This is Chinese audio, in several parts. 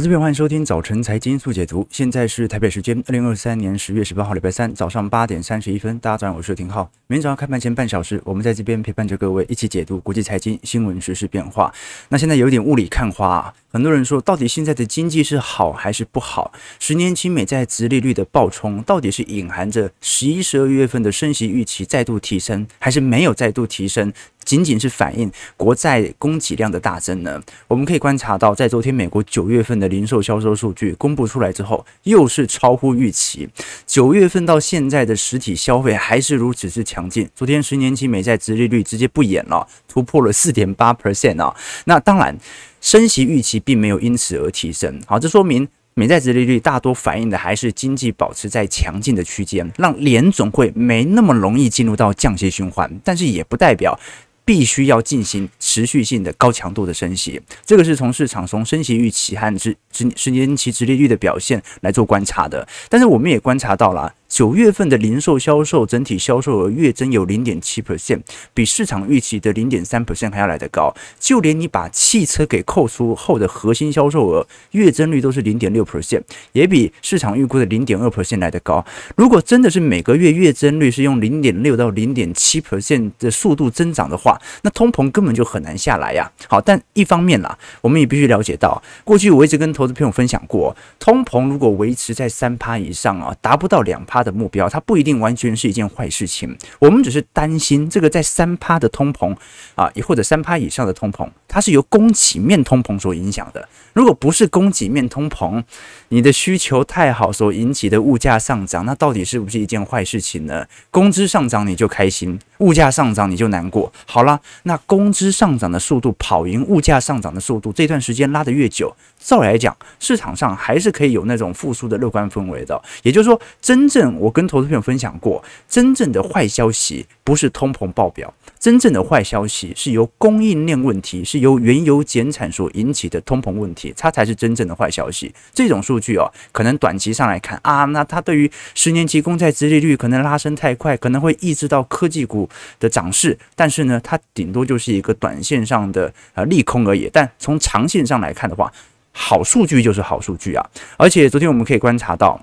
投资朋友，欢迎收听早晨财经速解读。现在是台北时间二零二三年十月十八号，礼拜三早上八点三十一分。大家早上好，我是廷浩。每天早上开盘前半小时，我们在这边陪伴着各位一起解读国际财经新闻、时事变化。那现在有点雾里看花啊，很多人说，到底现在的经济是好还是不好？十年期美债殖利率的暴冲，到底是隐含着十一、十二月份的升息预期再度提升，还是没有再度提升？仅仅是反映国债供给量的大增呢？我们可以观察到，在昨天美国九月份的零售销售数据公布出来之后，又是超乎预期。九月份到现在的实体消费还是如此之强劲。昨天十年期美债殖利率直接不演了，突破了四点八 percent 啊！那当然，升息预期并没有因此而提升。好，这说明美债殖利率大多反映的还是经济保持在强劲的区间，让联总会没那么容易进入到降息循环，但是也不代表。必须要进行持续性的高强度的升息，这个是从市场从升息预期和十十十年期直利率的表现来做观察的，但是我们也观察到了。九月份的零售销售整体销售额月增有零点七 percent，比市场预期的零点三 percent 还要来得高。就连你把汽车给扣除后的核心销售额月增率都是零点六 percent，也比市场预估的零点二 percent 来得高。如果真的是每个月月增率是用零点六到零点七 percent 的速度增长的话，那通膨根本就很难下来呀。好，但一方面啦，我们也必须了解到，过去我一直跟投资朋友分享过，通膨如果维持在三趴以上啊，达不到两趴。它的目标，它不一定完全是一件坏事情。我们只是担心这个在三趴的通膨啊，也或者三趴以上的通膨，它是由供给面通膨所影响的。如果不是供给面通膨，你的需求太好所引起的物价上涨，那到底是不是一件坏事情呢？工资上涨你就开心，物价上涨你就难过。好了，那工资上涨的速度跑赢物价上涨的速度，这段时间拉得越久，照来讲，市场上还是可以有那种复苏的乐观氛围的。也就是说，真正我跟投资朋友分享过，真正的坏消息不是通膨爆表，真正的坏消息是由供应链问题，是由原油减产所引起的通膨问题，它才是真正的坏消息。这种数据哦，可能短期上来看啊，那它对于十年期公债殖利率可能拉升太快，可能会抑制到科技股的涨势，但是呢，它顶多就是一个短线上的呃利空而已。但从长线上来看的话，好数据就是好数据啊，而且昨天我们可以观察到。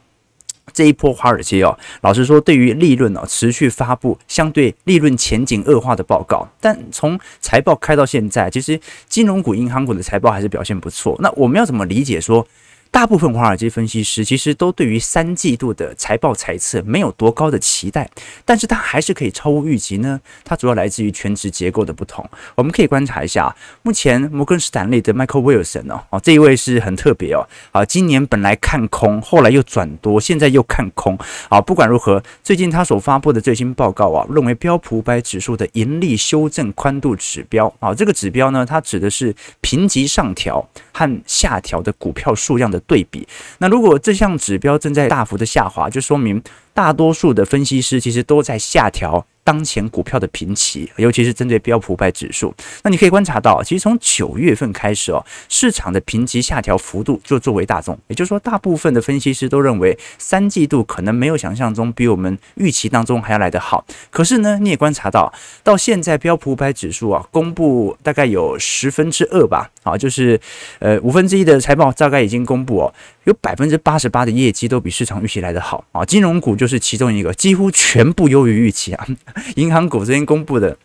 这一波华尔街哦，老实说，对于利润哦持续发布相对利润前景恶化的报告，但从财报开到现在，其实金融股、银行股的财报还是表现不错。那我们要怎么理解说？大部分华尔街分析师其实都对于三季度的财报财测没有多高的期待，但是它还是可以超乎预期呢。它主要来自于权值结构的不同。我们可以观察一下，目前摩根士丹利的 Michael Wilson 哦，哦这一位是很特别哦，啊，今年本来看空，后来又转多，现在又看空。啊，不管如何，最近他所发布的最新报告啊，认为标普五百指数的盈利修正宽度指标啊，这个指标呢，它指的是评级上调和下调的股票数量的对比，那如果这项指标正在大幅的下滑，就说明大多数的分析师其实都在下调。当前股票的评级，尤其是针对标普五百指数，那你可以观察到，其实从九月份开始哦，市场的评级下调幅度就作为大众，也就是说，大部分的分析师都认为三季度可能没有想象中比我们预期当中还要来得好。可是呢，你也观察到，到现在标普五百指数啊，公布大概有十分之二吧，啊，就是呃五分之一的财报大概已经公布哦，有百分之八十八的业绩都比市场预期来得好啊，金融股就是其中一个，几乎全部优于预期啊。银行股昨天公布的，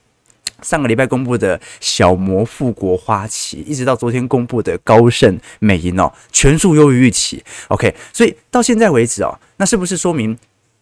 上个礼拜公布的小摩、富国、花旗，一直到昨天公布的高盛、美银哦，全数优于预期。OK，所以到现在为止哦，那是不是说明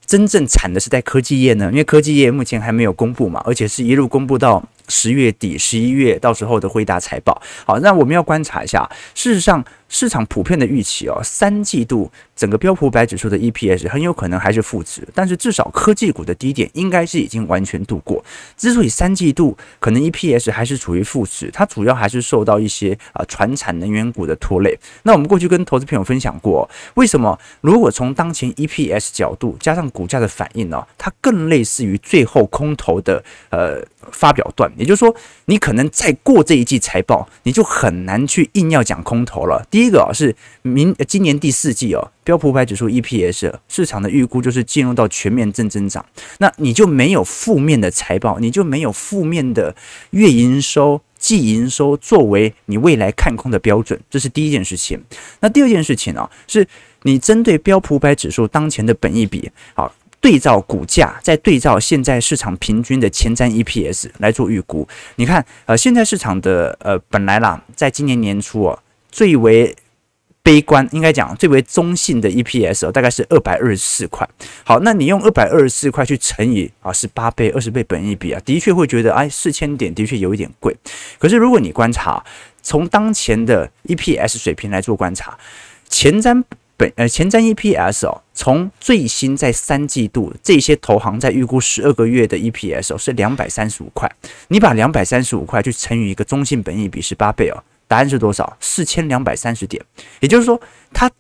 真正惨的是在科技业呢？因为科技业目前还没有公布嘛，而且是一路公布到。十月底、十一月，到时候的辉达财报。好，那我们要观察一下。事实上，市场普遍的预期哦，三季度整个标普百指数的 EPS 很有可能还是负值，但是至少科技股的低点应该是已经完全度过。之所以三季度可能 EPS 还是处于负值，它主要还是受到一些啊传产能源股的拖累。那我们过去跟投资朋友分享过，为什么如果从当前 EPS 角度加上股价的反应呢，它更类似于最后空头的呃发表段。也就是说，你可能再过这一季财报，你就很难去硬要讲空头了。第第一个啊，是明今年第四季哦，标普五百指数 EPS 市场的预估就是进入到全面正增长，那你就没有负面的财报，你就没有负面的月营收。季营收作为你未来看空的标准，这是第一件事情。那第二件事情、啊，是你针对标普五百指数当前的本益比，好，对照股价，再对照现在市场平均的前瞻 EPS 来做预估。你看，呃，现在市场的呃本来啦，在今年年初啊，最为悲观，应该讲最为中性的 EPS 哦，大概是二百二十四块。好，那你用二百二十四块去乘以啊十八倍、二十倍本益比啊，的确会觉得哎四千点的确有一点贵。可是如果你观察从当前的 EPS 水平来做观察，前瞻本呃前瞻 EPS 哦，从最新在三季度这些投行在预估十二个月的 EPS 哦是两百三十五块，你把两百三十五块去乘以一个中性本益比十八倍哦。答案是多少？四千两百三十点，也就是说，他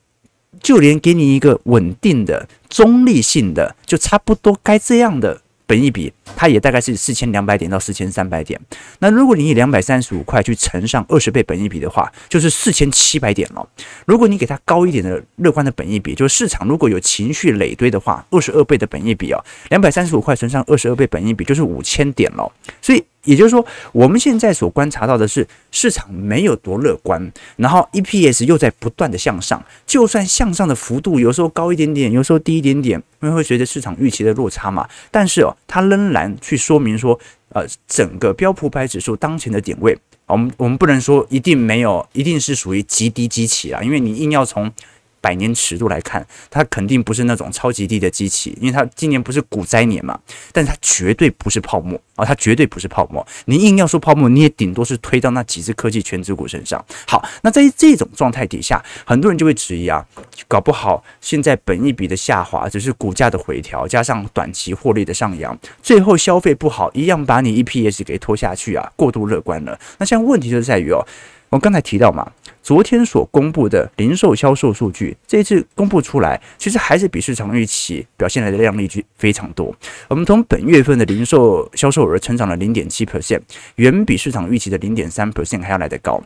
就连给你一个稳定的、中立性的，就差不多该这样的。本一比，它也大概是四千两百点到四千三百点。那如果你以两百三十五块去乘上二十倍本益比的话，就是四千七百点了。如果你给它高一点的乐观的本益比，就是市场如果有情绪累堆的话，二十二倍的本益比啊，两百三十五块乘上二十二倍本益比就是五千点了。所以。也就是说，我们现在所观察到的是市场没有多乐观，然后 EPS 又在不断的向上，就算向上的幅度有时候高一点点，有时候低一点点，因为会随着市场预期的落差嘛。但是哦，它仍然去说明说，呃，整个标普百指数当前的点位，我们我们不能说一定没有，一定是属于极低基期啊，因为你硬要从。百年尺度来看，它肯定不是那种超级低的机器，因为它今年不是股灾年嘛，但是它绝对不是泡沫啊，它绝对不是泡沫。你硬要说泡沫，你也顶多是推到那几只科技全值股身上。好，那在这种状态底下，很多人就会质疑啊，搞不好现在本一笔的下滑只是股价的回调，加上短期获利的上扬，最后消费不好，一样把你 EPS 给拖下去啊，过度乐观了。那现在问题就在于哦。我刚才提到嘛，昨天所公布的零售销售数据，这一次公布出来，其实还是比市场预期表现来的亮丽巨非常多。我们从本月份的零售销售额成长了零点七 percent，远比市场预期的零点三 percent 还要来得高。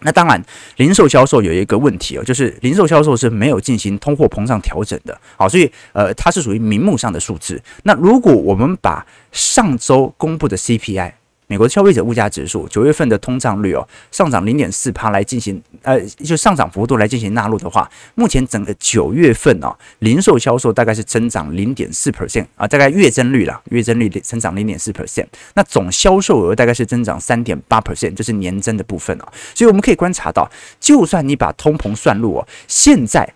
那当然，零售销售有一个问题哦，就是零售销售是没有进行通货膨胀调整的，好，所以呃，它是属于名目上的数字。那如果我们把上周公布的 CPI，美国消费者物价指数九月份的通胀率哦，上涨零点四帕来进行，呃，就上涨幅度来进行纳入的话，目前整个九月份哦，零售销售大概是增长零点四 percent 啊，大概月增率啦，月增率增长零点四 percent，那总销售额大概是增长三点八 percent，就是年增的部分哦，所以我们可以观察到，就算你把通膨算入哦，现在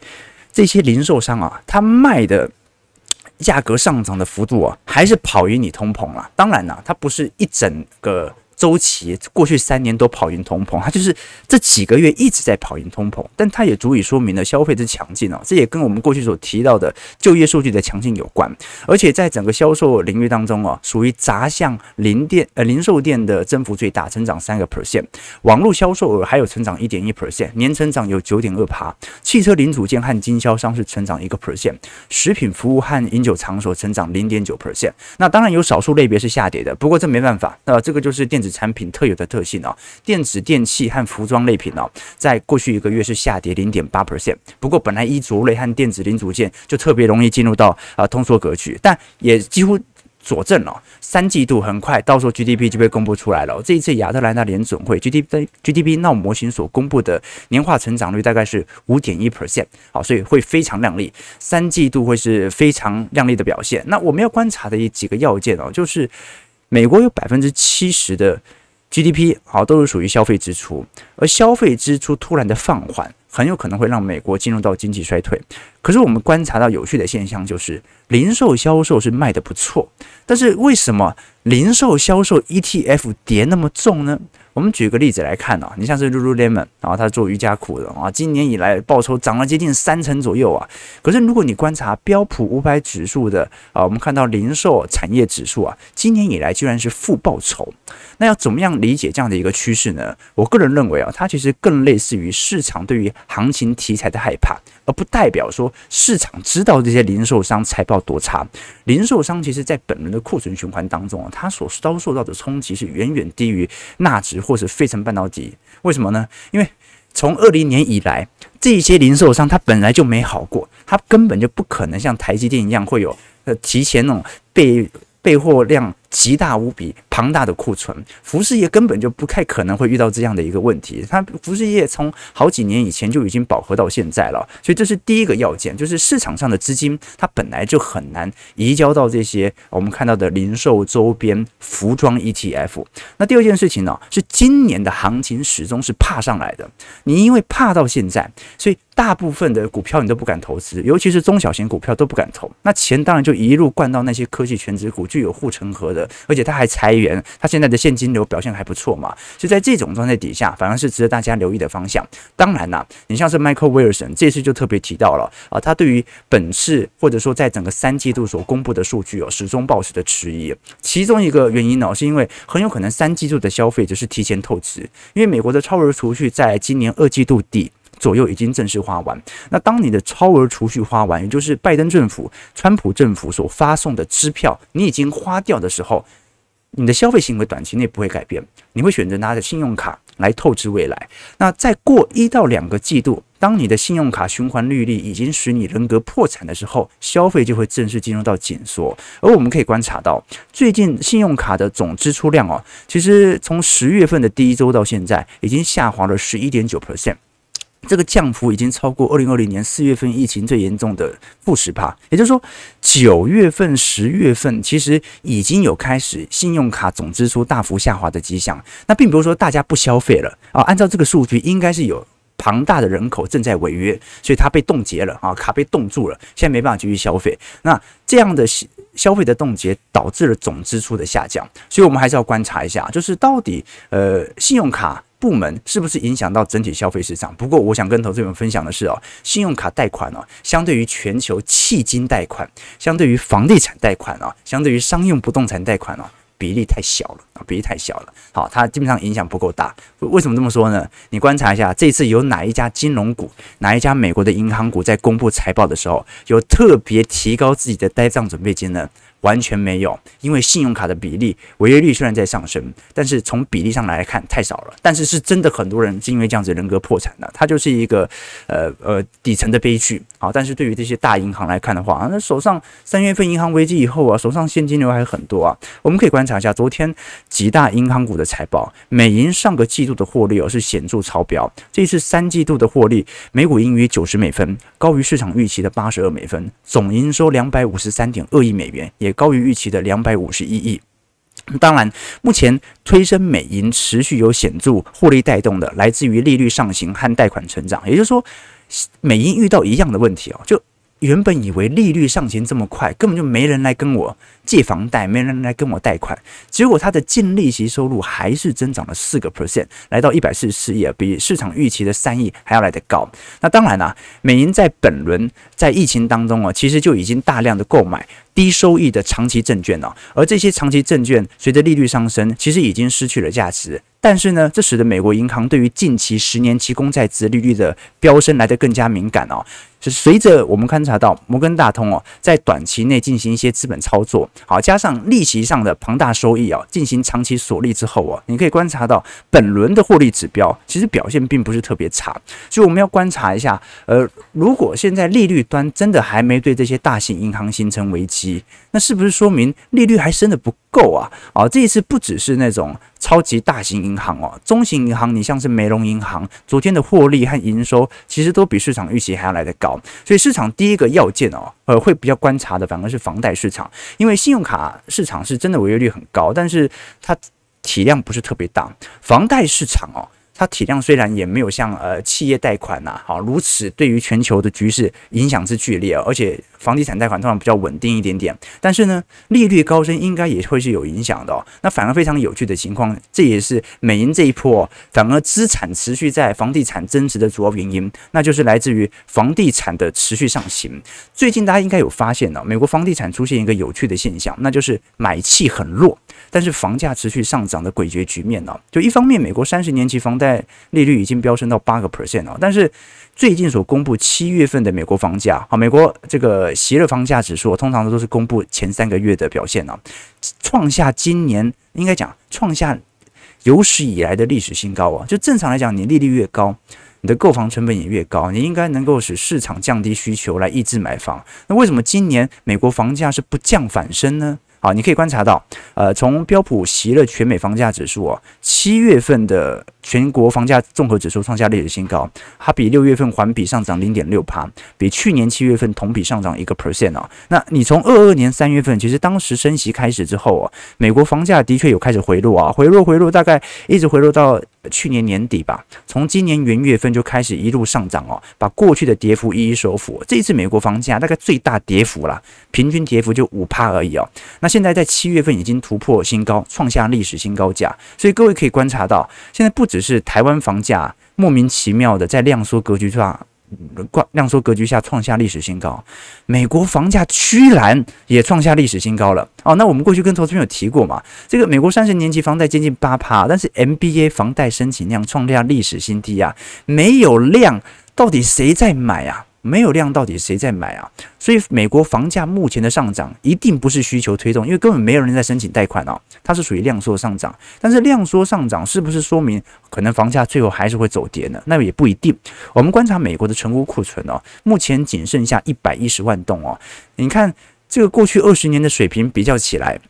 这些零售商啊，他卖的。价格上涨的幅度啊，还是跑赢你通膨了。当然了，它不是一整个。周期过去三年都跑赢通膨，它就是这几个月一直在跑赢通膨，但它也足以说明了消费之强劲哦。这也跟我们过去所提到的就业数据的强劲有关。而且在整个销售领域当中哦，属于杂项零店呃零售店的增幅最大，增长三个 percent，网络销售额还有成长一点一 percent，年成长有九点二趴。汽车零组件和经销商是成长一个 percent，食品服务和饮酒场所成长零点九 percent。那当然有少数类别是下跌的，不过这没办法，那这个就是电子。产品特有的特性哦，电子电器和服装类品哦，在过去一个月是下跌零点八 percent。不过本来衣着类和电子零组件就特别容易进入到啊通缩格局，但也几乎佐证了三季度很快到时候 GDP 就被公布出来了。这一次亚特兰大联准会 GDP GDP Now 模型所公布的年化成长率大概是五点一 percent，好，所以会非常亮丽，三季度会是非常亮丽的表现。那我们要观察的一几个要件哦，就是。美国有百分之七十的 GDP 啊都是属于消费支出，而消费支出突然的放缓，很有可能会让美国进入到经济衰退。可是我们观察到有趣的现象就是，零售销售是卖得不错，但是为什么零售销售 ETF 跌那么重呢？我们举个例子来看啊，你像是 Lululemon，然后他做瑜伽裤的啊，今年以来报酬涨了接近三成左右啊。可是如果你观察标普五百指数的啊，我们看到零售产业指数啊，今年以来居然是负报酬。那要怎么样理解这样的一个趋势呢？我个人认为啊，它其实更类似于市场对于行情题材的害怕，而不代表说市场知道这些零售商财报多差。零售商其实在本轮的库存循环当中啊，它所遭受到的冲击是远远低于纳指。或是费城半导体，为什么呢？因为从二零年以来，这些零售商它本来就没好过，它根本就不可能像台积电一样会有呃提前那种被备货量极大无比，庞大的库存，服饰业根本就不太可能会遇到这样的一个问题。它服饰业从好几年以前就已经饱和到现在了，所以这是第一个要件，就是市场上的资金它本来就很难移交到这些我们看到的零售周边服装 ETF。那第二件事情呢，是今年的行情始终是怕上来的，你因为怕到现在，所以。大部分的股票你都不敢投资，尤其是中小型股票都不敢投。那钱当然就一路灌到那些科技全值股，具有护城河的，而且它还裁员，它现在的现金流表现还不错嘛。就在这种状态底下，反而是值得大家留意的方向。当然啦，你像是 Michael Wilson 这次就特别提到了啊，他对于本次或者说在整个三季度所公布的数据哦，始终保持的迟疑。其中一个原因呢，是因为很有可能三季度的消费者是提前透支，因为美国的超额储蓄在今年二季度底。左右已经正式花完。那当你的超额储蓄花完，也就是拜登政府、川普政府所发送的支票，你已经花掉的时候，你的消费行为短期内不会改变，你会选择拿着信用卡来透支未来。那再过一到两个季度，当你的信用卡循环利率已经使你人格破产的时候，消费就会正式进入到紧缩。而我们可以观察到，最近信用卡的总支出量哦，其实从十月份的第一周到现在，已经下滑了十一点九 percent。这个降幅已经超过二零二零年四月份疫情最严重的负十趴，也就是说，九月份、十月份其实已经有开始信用卡总支出大幅下滑的迹象。那并不是说大家不消费了啊，按照这个数据，应该是有庞大的人口正在违约，所以它被冻结了啊，卡被冻住了，现在没办法继续消费。那这样的消费的冻结导致了总支出的下降，所以我们还是要观察一下，就是到底呃信用卡。部门是不是影响到整体消费市场？不过，我想跟投资人分享的是哦，信用卡贷款哦，相对于全球迄金贷款，相对于房地产贷款哦，相对于商用不动产贷款哦，比例太小了啊，比例太小了。好，它基本上影响不够大。为什么这么说呢？你观察一下，这次有哪一家金融股，哪一家美国的银行股在公布财报的时候，有特别提高自己的呆账准备金呢？完全没有，因为信用卡的比例违约率虽然在上升，但是从比例上来看太少了。但是是真的很多人是因为这样子人格破产的，它就是一个呃呃底层的悲剧。好，但是对于这些大银行来看的话，那手上三月份银行危机以后啊，手上现金流还很多啊。我们可以观察一下昨天几大银行股的财报，美银上个季度的获利哦是显著超标，这一次三季度的获利每股盈余九十美分，高于市场预期的八十二美分，总营收两百五十三点二亿美元，也高于预期的两百五十一亿。当然，目前推升美银持续有显著获利带动的，来自于利率上行和贷款成长。也就是说，美银遇到一样的问题哦，就。原本以为利率上行这么快，根本就没人来跟我借房贷，没人来跟我贷款。结果它的净利息收入还是增长了四个 percent，来到一百四十四亿，比市场预期的三亿还要来得高。那当然啦，美银在本轮在疫情当中啊，其实就已经大量的购买低收益的长期证券了，而这些长期证券随着利率上升，其实已经失去了价值。但是呢，这使得美国银行对于近期十年期公债殖利率的飙升来得更加敏感哦。是随着我们观察到摩根大通哦，在短期内进行一些资本操作，好，加上利息上的庞大收益啊，进行长期锁利之后啊，你可以观察到本轮的获利指标其实表现并不是特别差。所以我们要观察一下，呃，如果现在利率端真的还没对这些大型银行形成危机，那是不是说明利率还升得不够啊？啊，这一次不只是那种。超级大型银行哦，中型银行，你像是梅隆银行，昨天的获利和营收其实都比市场预期还要来得高，所以市场第一个要件哦，呃，会比较观察的反而是房贷市场，因为信用卡市场是真的违约率很高，但是它体量不是特别大，房贷市场哦。它体量虽然也没有像呃企业贷款呐，好如此对于全球的局势影响之剧烈，而且房地产贷款通常比较稳定一点点，但是呢，利率高升应该也会是有影响的哦。那反而非常有趣的情况，这也是美银这一波反而资产持续在房地产增值的主要原因，那就是来自于房地产的持续上行。最近大家应该有发现呢，美国房地产出现一个有趣的现象，那就是买气很弱，但是房价持续上涨的诡谲局面呢。就一方面，美国三十年期房贷在利率已经飙升到八个 percent 了，但是最近所公布七月份的美国房价，好，美国这个锡勒房价指数通常都是公布前三个月的表现呢，创下今年应该讲创下有史以来的历史新高啊！就正常来讲，你利率越高，你的购房成本也越高，你应该能够使市场降低需求来抑制买房。那为什么今年美国房价是不降反升呢？好，你可以观察到，呃，从标普席勒全美房价指数哦，七月份的全国房价综合指数创下历史新高，它比六月份环比上涨零点六趴，比去年七月份同比上涨一个 percent 哦。那你从二二年三月份，其实当时升息开始之后哦，美国房价的确有开始回落啊，回落回落，大概一直回落到去年年底吧。从今年元月份就开始一路上涨哦，把过去的跌幅一一收复。这一次美国房价大概最大跌幅啦，平均跌幅就五趴而已哦。那现在在七月份已经突破新高，创下历史新高价，所以各位可以观察到，现在不只是台湾房价莫名其妙的在量缩格局上，量缩格局下创下历史新高，美国房价居然也创下历史新高了哦。那我们过去跟投资朋友提过嘛，这个美国三十年期房贷接近八趴，但是 MBA 房贷申请量创下历史新低啊，没有量，到底谁在买啊？没有量，到底谁在买啊？所以美国房价目前的上涨一定不是需求推动，因为根本没有人在申请贷款哦，它是属于量缩上涨。但是量缩上涨是不是说明可能房价最后还是会走跌呢？那也不一定。我们观察美国的成屋库存哦，目前仅剩下一百一十万栋哦。你看这个过去二十年的水平比较起来，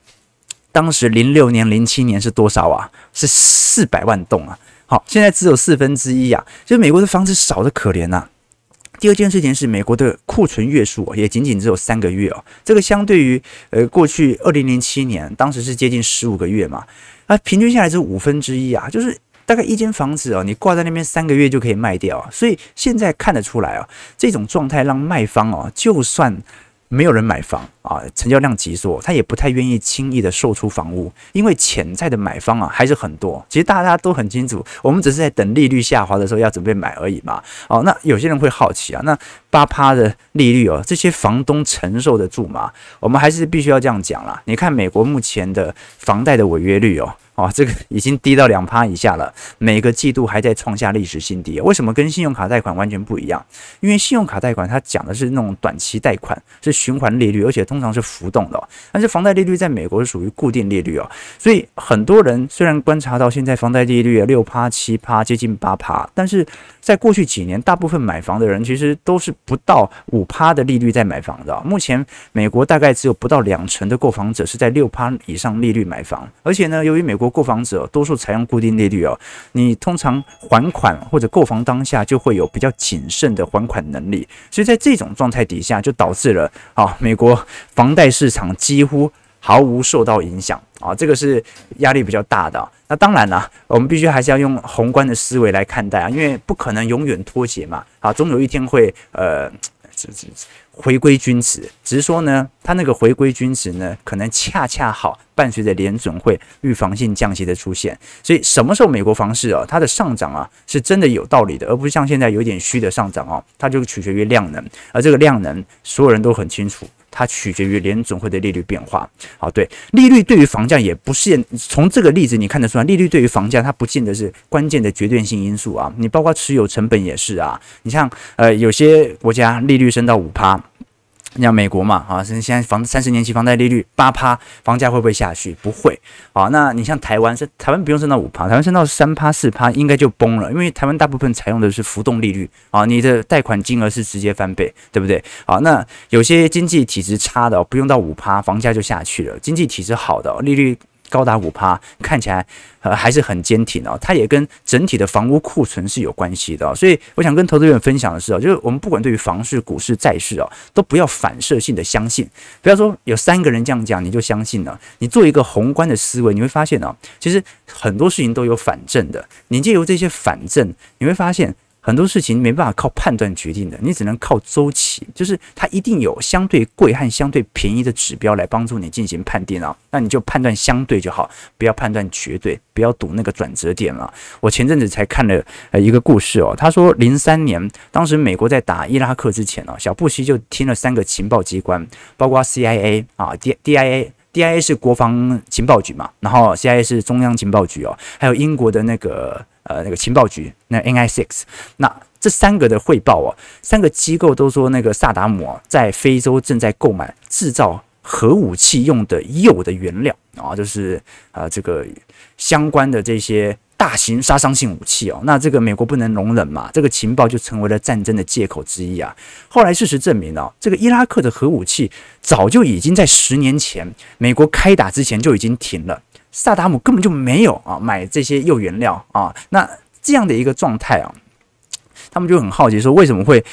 当时零六年、零七年是多少啊？是四百万栋啊。好，现在只有四分之一啊，就美国的房子少得可怜呐。第二件事情是，美国的库存月数也仅仅只有三个月哦。这个相对于呃过去二零零七年，当时是接近十五个月嘛，啊，平均下来是五分之一啊，就是大概一间房子哦，你挂在那边三个月就可以卖掉。所以现在看得出来啊，这种状态让卖方哦，就算。没有人买房啊，成交量急缩，他也不太愿意轻易的售出房屋，因为潜在的买方啊还是很多。其实大家都很清楚，我们只是在等利率下滑的时候要准备买而已嘛。哦，那有些人会好奇啊，那八趴的利率哦，这些房东承受得住吗？我们还是必须要这样讲啦。你看美国目前的房贷的违约率哦。哦，这个已经低到两趴以下了，每个季度还在创下历史新低。为什么跟信用卡贷款完全不一样？因为信用卡贷款它讲的是那种短期贷款，是循环利率，而且通常是浮动的。但是房贷利率在美国是属于固定利率哦，所以很多人虽然观察到现在房贷利率六趴、七趴，接近八趴，但是在过去几年，大部分买房的人其实都是不到五趴的利率在买房的。目前美国大概只有不到两成的购房者是在六趴以上利率买房，而且呢，由于美国购房者多数采用固定利率哦，你通常还款或者购房当下就会有比较谨慎的还款能力，所以在这种状态底下，就导致了啊，美国房贷市场几乎毫无受到影响啊，这个是压力比较大的。那当然了，我们必须还是要用宏观的思维来看待啊，因为不可能永远脱节嘛，啊，总有一天会呃。回归均值，只是说呢，它那个回归均值呢，可能恰恰好伴随着联准会预防性降息的出现，所以什么时候美国房市啊，它的上涨啊，是真的有道理的，而不是像现在有点虚的上涨哦，它就取决于量能，而这个量能，所有人都很清楚。它取决于联总会的利率变化。好，对，利率对于房价也不是从这个例子你看得出来，利率对于房价它不见得是关键的决定性因素啊。你包括持有成本也是啊。你像呃有些国家利率升到五趴。你像美国嘛，啊，现在房三十年期房贷利率八趴，房价会不会下去？不会。啊，那你像台湾是台湾不用升到五趴，台湾升到三趴四趴应该就崩了，因为台湾大部分采用的是浮动利率啊，你的贷款金额是直接翻倍，对不对？好，那有些经济体质差的，不用到五趴，房价就下去了；经济体质好的，利率。高达五趴，看起来呃还是很坚挺哦。它也跟整体的房屋库存是有关系的。所以我想跟投资人分享的是哦，就是我们不管对于房市、股市、债市哦，都不要反射性的相信。不要说有三个人这样讲你就相信了。你做一个宏观的思维，你会发现哦，其实很多事情都有反证的。你借由这些反证，你会发现。很多事情没办法靠判断决定的，你只能靠周期，就是它一定有相对贵和相对便宜的指标来帮助你进行判定啊。那你就判断相对就好，不要判断绝对，不要赌那个转折点了。我前阵子才看了呃一个故事哦，他说零三年当时美国在打伊拉克之前哦，小布希就听了三个情报机关，包括 CIA 啊，D DIA，DIA 是国防情报局嘛，然后 CIA 是中央情报局哦，还有英国的那个。呃，那个情报局，那 MI6，那这三个的汇报哦，三个机构都说那个萨达姆啊在非洲正在购买制造核武器用的铀的原料啊，就是呃这个相关的这些大型杀伤性武器哦，那这个美国不能容忍嘛，这个情报就成为了战争的借口之一啊。后来事实证明哦，这个伊拉克的核武器早就已经在十年前美国开打之前就已经停了，萨达姆根本就没有啊买这些铀原料啊，那这样的一个状态啊，他们就很好奇说，为什么会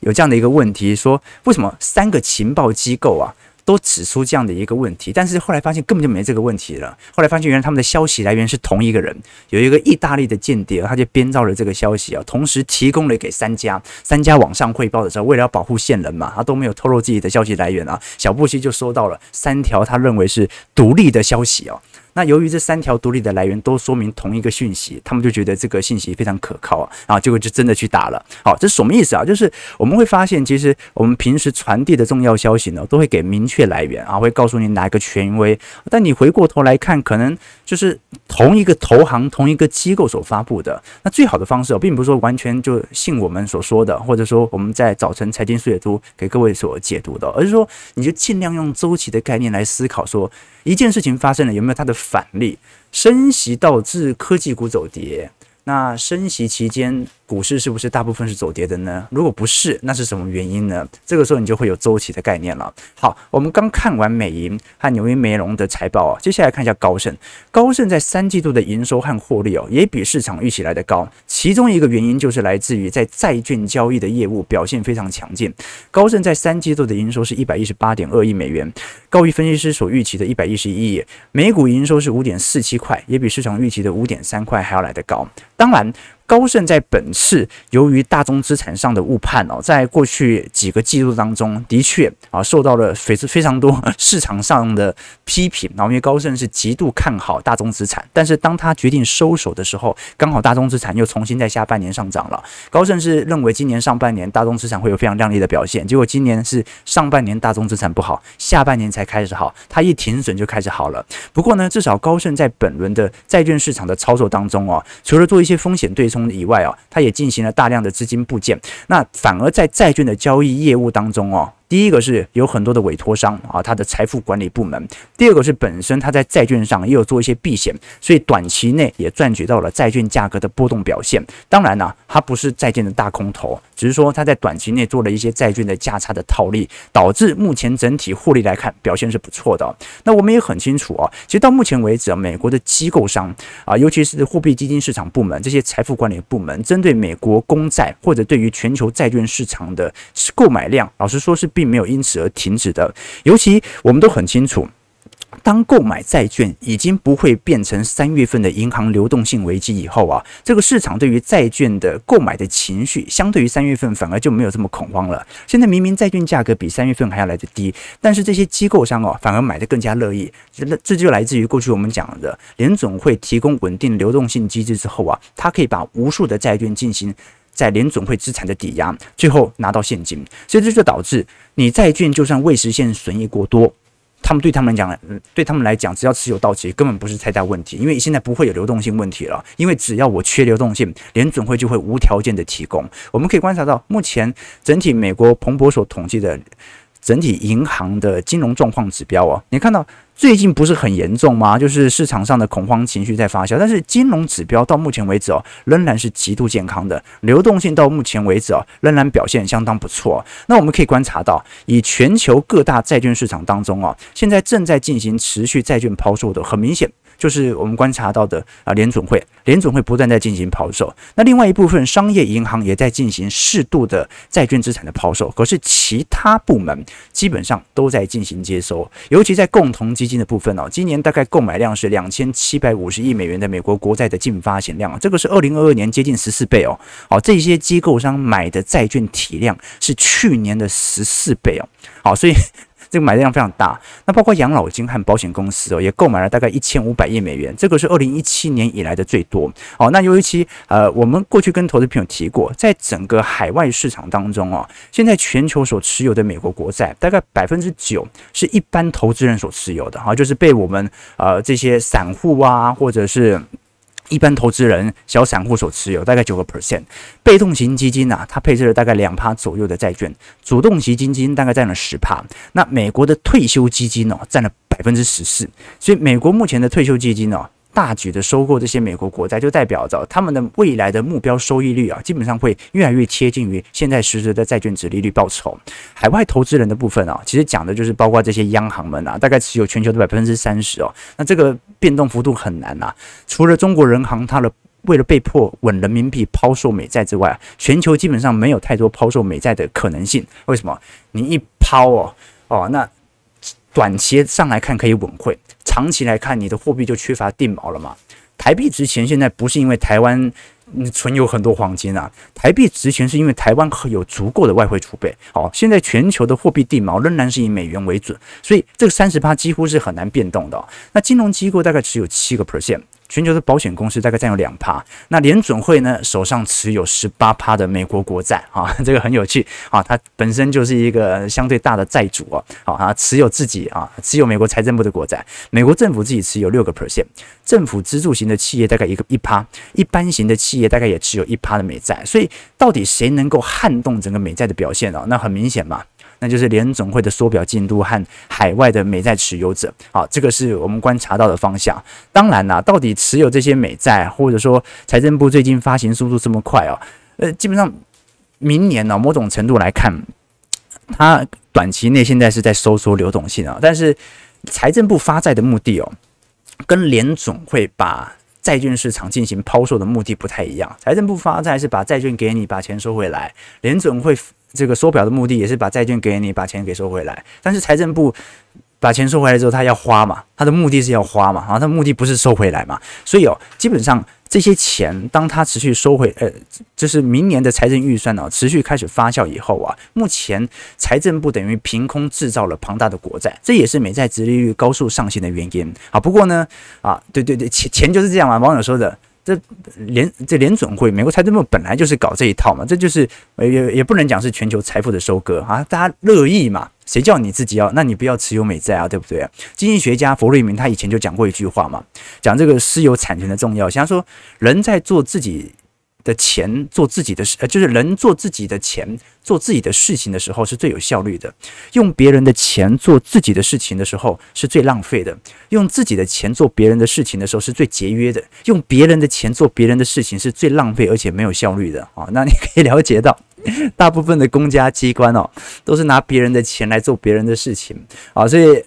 有这样的一个问题？说为什么三个情报机构啊？都指出这样的一个问题，但是后来发现根本就没这个问题了。后来发现原来他们的消息来源是同一个人，有一个意大利的间谍，他就编造了这个消息啊，同时提供了给三家，三家往上汇报的时候，为了要保护线人嘛，他都没有透露自己的消息来源啊。小布希就收到了三条他认为是独立的消息哦。那由于这三条独立的来源都说明同一个讯息，他们就觉得这个信息非常可靠啊，啊，结果就真的去打了。好，这是什么意思啊？就是我们会发现，其实我们平时传递的重要消息呢，都会给明确来源啊，会告诉你哪一个权威。但你回过头来看，可能就是同一个投行、同一个机构所发布的。那最好的方式，并不是说完全就信我们所说的，或者说我们在早晨财经速解读给各位所解读的，而是说你就尽量用周期的概念来思考，说一件事情发生了有没有它的。反例，升息导致科技股走跌。那升息期间，股市是不是大部分是走跌的呢？如果不是，那是什么原因呢？这个时候你就会有周期的概念了。好，我们刚看完美银和纽约梅隆的财报啊，接下来看一下高盛。高盛在三季度的营收和获利哦，也比市场预期来的高。其中一个原因就是来自于在债券交易的业务表现非常强劲。高盛在三季度的营收是一百一十八点二亿美元，高于分析师所预期的一百一十一亿。每股营收是五点四七块，也比市场预期的五点三块还要来得高。当然。高盛在本次由于大宗资产上的误判哦，在过去几个季度当中，的确啊受到了非非常多市场上的批评。然后因为高盛是极度看好大宗资产，但是当他决定收手的时候，刚好大宗资产又重新在下半年上涨了。高盛是认为今年上半年大宗资产会有非常亮丽的表现，结果今年是上半年大宗资产不好，下半年才开始好，他一停损就开始好了。不过呢，至少高盛在本轮的债券市场的操作当中哦，除了做一些风险对冲。以外啊，它也进行了大量的资金部件，那反而在债券的交易业务当中哦。第一个是有很多的委托商啊，他的财富管理部门；第二个是本身他在债券上也有做一些避险，所以短期内也赚取到了债券价格的波动表现。当然呢、啊，他不是债券的大空头，只是说他在短期内做了一些债券的价差的套利，导致目前整体获利来看表现是不错的。那我们也很清楚啊，其实到目前为止啊，美国的机构商啊，尤其是货币基金市场部门这些财富管理部门，针对美国公债或者对于全球债券市场的购买量，老实说是。并没有因此而停止的，尤其我们都很清楚，当购买债券已经不会变成三月份的银行流动性危机以后啊，这个市场对于债券的购买的情绪，相对于三月份反而就没有这么恐慌了。现在明明债券价格比三月份还要来得低，但是这些机构商哦，反而买得更加乐意。这这就来自于过去我们讲的联总会提供稳定流动性机制之后啊，它可以把无数的债券进行。在联总会资产的抵押，最后拿到现金，所以这就导致你债券就算未实现损益过多，他们对他们来讲，对他们来讲，只要持有到期，根本不是太大问题，因为现在不会有流动性问题了，因为只要我缺流动性，联准会就会无条件的提供。我们可以观察到，目前整体美国彭博所统计的整体银行的金融状况指标哦，你看到。最近不是很严重吗？就是市场上的恐慌情绪在发酵，但是金融指标到目前为止哦，仍然是极度健康的，流动性到目前为止哦，仍然表现相当不错。那我们可以观察到，以全球各大债券市场当中哦，现在正在进行持续债券抛售的，很明显。就是我们观察到的啊，联总会，联总会不断在进行抛售。那另外一部分商业银行也在进行适度的债券资产的抛售。可是其他部门基本上都在进行接收，尤其在共同基金的部分哦，今年大概购买量是两千七百五十亿美元的美国国债的净发行量，这个是二零二二年接近十四倍哦。好，这些机构商买的债券体量是去年的十四倍哦。好，所以。这个买量非常大，那包括养老金和保险公司哦，也购买了大概一千五百亿美元，这个是二零一七年以来的最多哦。那尤其呃，我们过去跟投资朋友提过，在整个海外市场当中哦，现在全球所持有的美国国债，大概百分之九是一般投资人所持有的哈，就是被我们呃这些散户啊，或者是。一般投资人、小散户所持有大概九个 percent，被动型基金呐、它配置了大概两趴左右的债券，主动型基金大概占了十趴。那美国的退休基金呢，占了百分之十四。所以美国目前的退休基金呢，大举的收购这些美国国债，就代表着他们的未来的目标收益率啊，基本上会越来越贴近于现在实质的债券值利率报酬。海外投资人的部分啊，其实讲的就是包括这些央行们啊，大概持有全球的百分之三十哦。那这个变动幅度很难啊。除了中国人行，它的为了被迫稳人民币抛售美债之外，全球基本上没有太多抛售美债的可能性。为什么？你一抛哦哦，那短期上来看可以稳会。长期来看，你的货币就缺乏定锚了嘛？台币值钱现在不是因为台湾存有很多黄金啊，台币值钱是因为台湾有足够的外汇储备。好，现在全球的货币定锚仍然是以美元为准，所以这个三十趴几乎是很难变动的。那金融机构大概只有七个 percent。全球的保险公司大概占有两趴，那联准会呢手上持有十八趴的美国国债啊，这个很有趣。啊，它本身就是一个相对大的债主啊，好啊，持有自己啊，持有美国财政部的国债，美国政府自己持有六个 percent，政府资助型的企业大概一个一趴，一般型的企业大概也持有一趴的美债，所以到底谁能够撼动整个美债的表现啊？那很明显嘛。那就是联总会的缩表进度和海外的美债持有者，好，这个是我们观察到的方向。当然啦，到底持有这些美债，或者说财政部最近发行速度这么快哦，呃，基本上明年呢，某种程度来看，它短期内现在是在收缩流动性啊，但是财政部发债的目的哦，跟联总会把债券市场进行抛售的目的不太一样。财政部发债是把债券给你，把钱收回来，联总会。这个缩表的目的也是把债券给你，把钱给收回来。但是财政部把钱收回来之后，他要花嘛，他的目的是要花嘛，啊，他目的不是收回来嘛。所以哦，基本上这些钱，当他持续收回，呃，就是明年的财政预算呢，持续开始发酵以后啊，目前财政部等于凭空制造了庞大的国债，这也是美债殖利率高速上行的原因啊。不过呢，啊，对对对，钱钱就是这样嘛，网友说的。这联这联准会，美国财政部本来就是搞这一套嘛，这就是也也不能讲是全球财富的收割啊，大家乐意嘛，谁叫你自己要？那你不要持有美债啊，对不对？经济学家弗瑞明他以前就讲过一句话嘛，讲这个私有产权的重要想，说人在做自己。的钱做自己的事，呃，就是人做自己的钱做自己的事情的时候是最有效率的；用别人的钱做自己的事情的时候是最浪费的；用自己的钱做别人的事情的时候是最节约的；用别人的钱做别人的事情是最浪费而且没有效率的啊！那你可以了解到，大部分的公家机关哦，都是拿别人的钱来做别人的事情啊，所以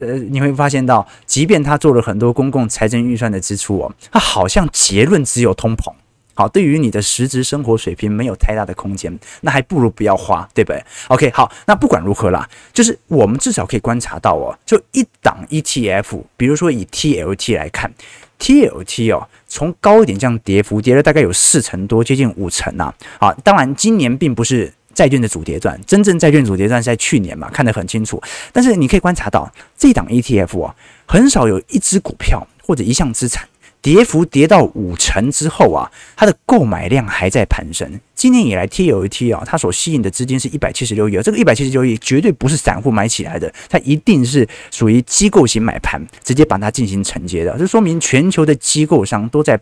呃，你会发现到，即便他做了很多公共财政预算的支出哦，他好像结论只有通膨。好，对于你的实质生活水平没有太大的空间，那还不如不要花，对不对？OK，好，那不管如何啦，就是我们至少可以观察到哦，就一档 ETF，比如说以 TLT 来看，TLT 哦，从高点这样跌幅跌了大概有四成多，接近五成呐。啊，当然今年并不是债券的主跌段，真正债券主跌段是在去年嘛，看得很清楚。但是你可以观察到，这档 ETF 啊，很少有一只股票或者一项资产。跌幅跌到五成之后啊，它的购买量还在攀升。今年以来，TLT 啊，它所吸引的资金是一百七十六亿，这个一百七十六亿绝对不是散户买起来的，它一定是属于机构型买盘，直接把它进行承接的。这说明全球的机构商都在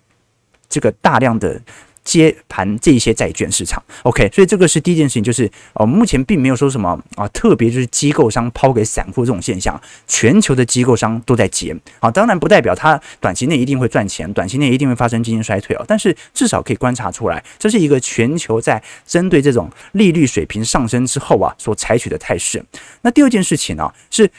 这个大量的。接盘这一些债券市场，OK，所以这个是第一件事情，就是哦，目前并没有说什么啊，特别就是机构商抛给散户这种现象，全球的机构商都在接啊，当然不代表它短期内一定会赚钱，短期内一定会发生经济衰退哦，但是至少可以观察出来，这是一个全球在针对这种利率水平上升之后啊所采取的态势。那第二件事情呢、是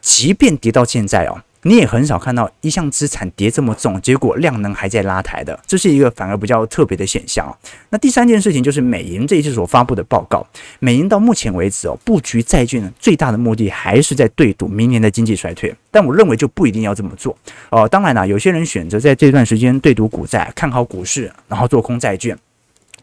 即便跌到现在哦。你也很少看到一项资产跌这么重，结果量能还在拉抬的，这是一个反而比较特别的现象。那第三件事情就是美银这一次所发布的报告，美银到目前为止哦，布局债券最大的目的还是在对赌明年的经济衰退，但我认为就不一定要这么做哦。当然啦，有些人选择在这段时间对赌股债，看好股市，然后做空债券。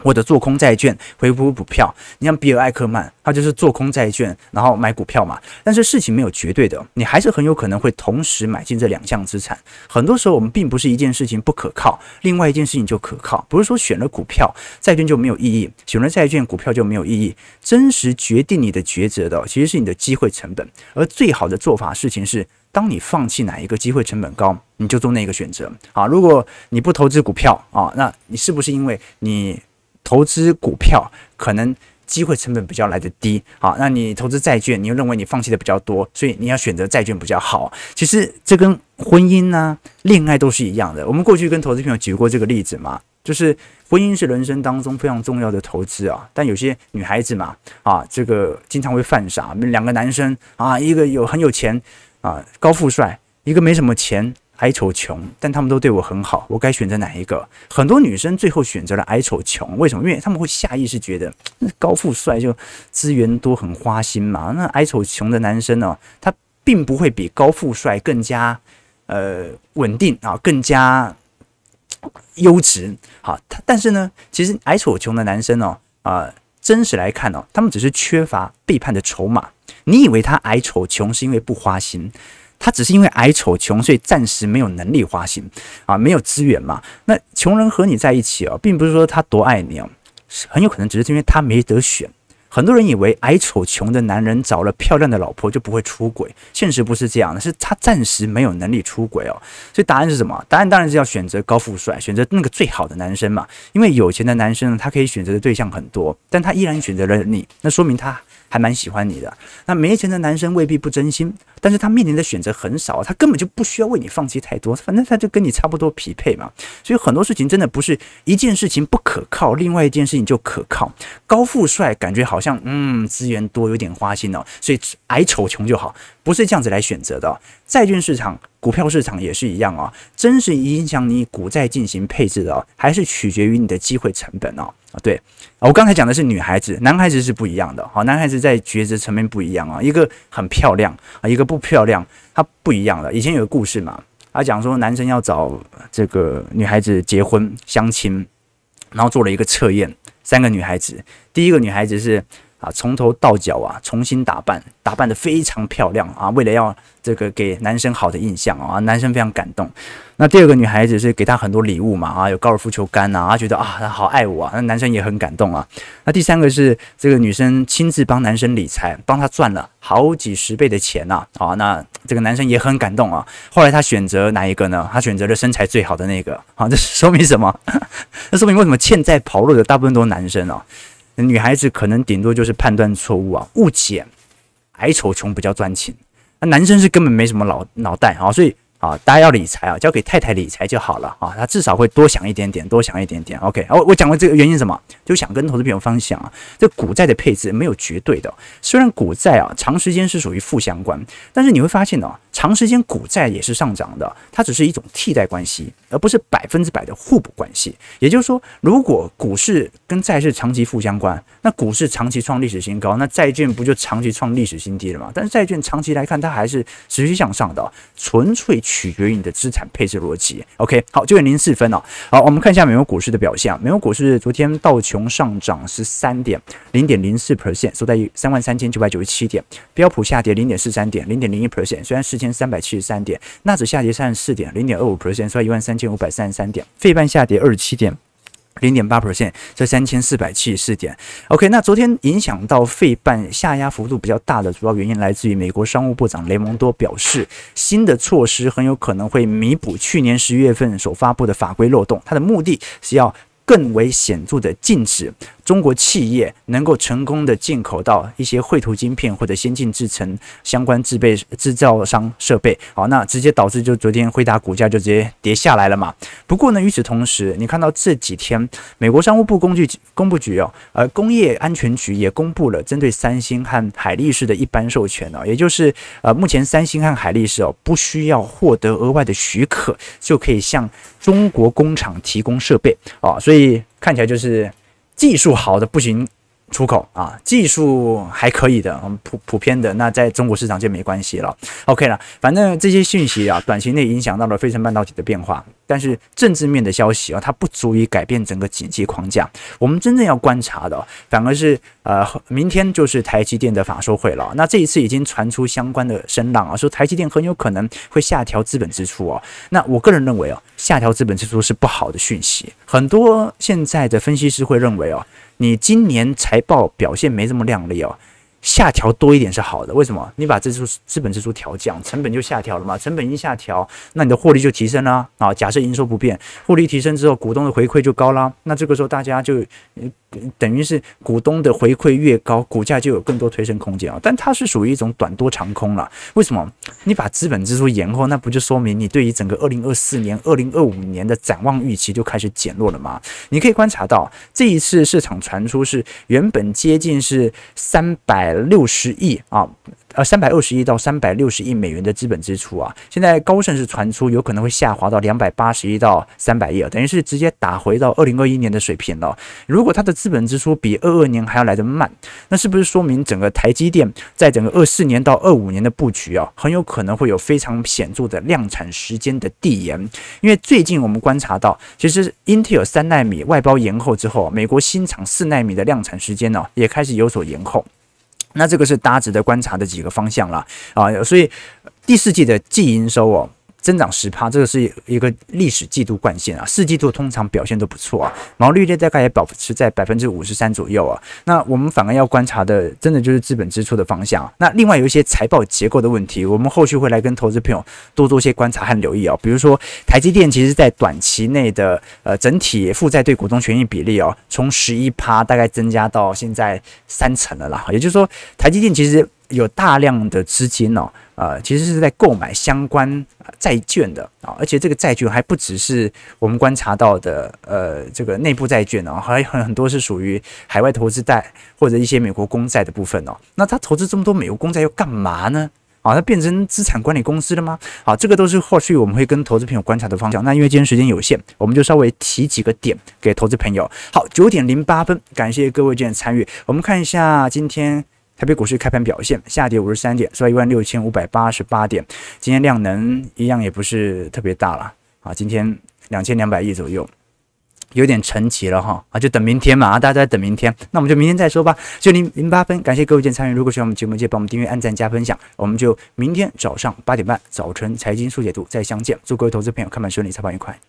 或者做空债券回补股票，你像比尔艾克曼，他就是做空债券，然后买股票嘛。但是事情没有绝对的，你还是很有可能会同时买进这两项资产。很多时候我们并不是一件事情不可靠，另外一件事情就可靠。不是说选了股票债券就没有意义，选了债券股票就没有意义。真实决定你的抉择的，其实是你的机会成本。而最好的做法事情是，当你放弃哪一个机会成本高，你就做那个选择啊。如果你不投资股票啊，那你是不是因为你？投资股票可能机会成本比较来得低。好，那你投资债券，你又认为你放弃的比较多，所以你要选择债券比较好。其实这跟婚姻呢、恋爱都是一样的。我们过去跟投资朋友举过这个例子嘛，就是婚姻是人生当中非常重要的投资啊。但有些女孩子嘛，啊，这个经常会犯傻。两个男生啊，一个有很有钱啊，高富帅，一个没什么钱。矮丑穷，但他们都对我很好，我该选择哪一个？很多女生最后选择了矮丑穷，为什么？因为他们会下意识觉得高富帅就资源多，很花心嘛。那矮丑穷的男生呢，他并不会比高富帅更加呃稳定啊，更加优质。好，他但是呢，其实矮丑穷的男生呢，啊、真实来看呢，他们只是缺乏背叛的筹码。你以为他矮丑穷是因为不花心？他只是因为矮丑穷，所以暂时没有能力花心啊，没有资源嘛。那穷人和你在一起哦，并不是说他多爱你哦，很有可能只是因为他没得选。很多人以为矮丑穷的男人找了漂亮的老婆就不会出轨，现实不是这样的，是他暂时没有能力出轨哦。所以答案是什么？答案当然是要选择高富帅，选择那个最好的男生嘛。因为有钱的男生，他可以选择的对象很多，但他依然选择了你，那说明他。还蛮喜欢你的，那没钱的男生未必不真心，但是他面临的选择很少，他根本就不需要为你放弃太多，反正他就跟你差不多匹配嘛。所以很多事情真的不是一件事情不可靠，另外一件事情就可靠。高富帅感觉好像嗯资源多有点花心哦，所以矮丑穷就好，不是这样子来选择的。债券市场。股票市场也是一样啊，真实影响你股债进行配置的，还是取决于你的机会成本哦。啊，对，我刚才讲的是女孩子，男孩子是不一样的。好，男孩子在抉择层面不一样啊，一个很漂亮啊，一个不漂亮，他不一样的。以前有个故事嘛，他讲说男生要找这个女孩子结婚相亲，然后做了一个测验，三个女孩子，第一个女孩子是。啊，从头到脚啊，重新打扮，打扮得非常漂亮啊，为了要这个给男生好的印象啊，男生非常感动。那第二个女孩子是给他很多礼物嘛，啊，有高尔夫球杆呐，啊，觉得啊，她好爱我啊，那男生也很感动啊。那第三个是这个女生亲自帮男生理财，帮他赚了好几十倍的钱呐，啊，那这个男生也很感动啊。后来他选择哪一个呢？他选择了身材最好的那个。啊，这说明什么？那说明为什么欠债跑路的大部分都是男生啊？女孩子可能顶多就是判断错误啊，误解矮丑穷比较专情，那男生是根本没什么脑脑袋啊，所以。啊，大家要理财啊，交给太太理财就好了啊，他至少会多想一点点，多想一点点。OK，我我讲过这个原因是什么，就想跟投资朋友分享啊，这股债的配置没有绝对的，虽然股债啊长时间是属于负相关，但是你会发现呢，长时间股债也是上涨的，它只是一种替代关系，而不是百分之百的互补关系。也就是说，如果股市跟债市长期负相关，那股市长期创历史新高，那债券不就长期创历史新低了吗？但是债券长期来看，它还是持续向上的，纯粹。取决于你的资产配置逻辑。OK，好，九点零四分哦。好，我们看一下美国股市的表现。美国股市昨天道琼上涨十三点零点零四 percent，收在三万三千九百九十七点。标普下跌零点四三点零点零一 percent，虽然四千三百七十三点。纳指下跌三十四点零点二五 percent，收一万三千五百三十三点。费半下跌二十七点。零点八 percent，这三千四百七十四点。OK，那昨天影响到费半下压幅度比较大的主要原因来自于美国商务部长雷蒙多表示，新的措施很有可能会弥补去年十一月份所发布的法规漏洞，它的目的是要更为显著的禁止。中国企业能够成功的进口到一些绘图晶片或者先进制程相关制备制造商设备，好，那直接导致就昨天辉达股价就直接跌下来了嘛。不过呢，与此同时，你看到这几天美国商务部工具公布局哦，呃，工业安全局也公布了针对三星和海力士的一般授权哦，也就是呃，目前三星和海力士哦，不需要获得额外的许可就可以向中国工厂提供设备啊，所以看起来就是。技术好的不行出口啊，技术还可以的，普普遍的，那在中国市场就没关系了。OK 了，反正这些讯息啊，短期内影响到了费城半导体的变化，但是政治面的消息啊，它不足以改变整个经济框架。我们真正要观察的，反而是呃，明天就是台积电的法说会了。那这一次已经传出相关的声浪啊，说台积电很有可能会下调资本支出哦。那我个人认为啊。下调资本支出是不好的讯息，很多现在的分析师会认为哦，你今年财报表现没这么亮丽哦，下调多一点是好的，为什么？你把支出资本支出调降，成本就下调了嘛？成本一下调，那你的获利就提升了啊！假设营收不变，获利提升之后，股东的回馈就高啦。那这个时候大家就等于是股东的回馈越高，股价就有更多推升空间啊。但它是属于一种短多长空了。为什么？你把资本支出延后，那不就说明你对于整个二零二四年、二零二五年的展望预期就开始减弱了吗？你可以观察到，这一次市场传出是原本接近是三百。六十亿啊，呃，三百二十亿到三百六十亿美元的资本支出啊，现在高盛是传出有可能会下滑到两百八十亿到三百亿，等于是直接打回到二零二一年的水平了。如果它的资本支出比二二年还要来得慢，那是不是说明整个台积电在整个二四年到二五年的布局啊，很有可能会有非常显著的量产时间的递延？因为最近我们观察到，其实 Intel 三纳米外包延后之后，美国新厂四纳米的量产时间呢，也开始有所延后。那这个是大家值得观察的几个方向了啊，所以第四季的季营收哦。增长十趴，这个是一个历史季度惯性啊。四季度通常表现都不错啊，毛利率大概也保持在百分之五十三左右啊。那我们反而要观察的，真的就是资本支出的方向。那另外有一些财报结构的问题，我们后续会来跟投资朋友多做一些观察和留意啊。比如说，台积电其实在短期内的呃整体负债对股东权益比例哦，从十一趴大概增加到现在三成了啦。也就是说，台积电其实有大量的资金哦。呃，其实是在购买相关债券的啊，而且这个债券还不只是我们观察到的，呃，这个内部债券哦，还很很多是属于海外投资贷或者一些美国公债的部分哦。那他投资这么多美国公债要干嘛呢？啊，它变成资产管理公司了吗？好，这个都是后续我们会跟投资朋友观察的方向。那因为今天时间有限，我们就稍微提几个点给投资朋友。好，九点零八分，感谢各位今天参与。我们看一下今天。台北股市开盘表现下跌五十三点，收一万六千五百八十八点。今天量能一样也不是特别大了啊，今天两千两百亿左右，有点沉寂了哈啊，就等明天嘛啊，大家都在等明天，那我们就明天再说吧。就零零八分，感谢各位的参与。如果喜欢我们节目，记得帮我们订阅、按赞、加分享。我们就明天早上八点半，早晨财经速解读再相见。祝各位投资朋友看盘顺利，操盘愉快。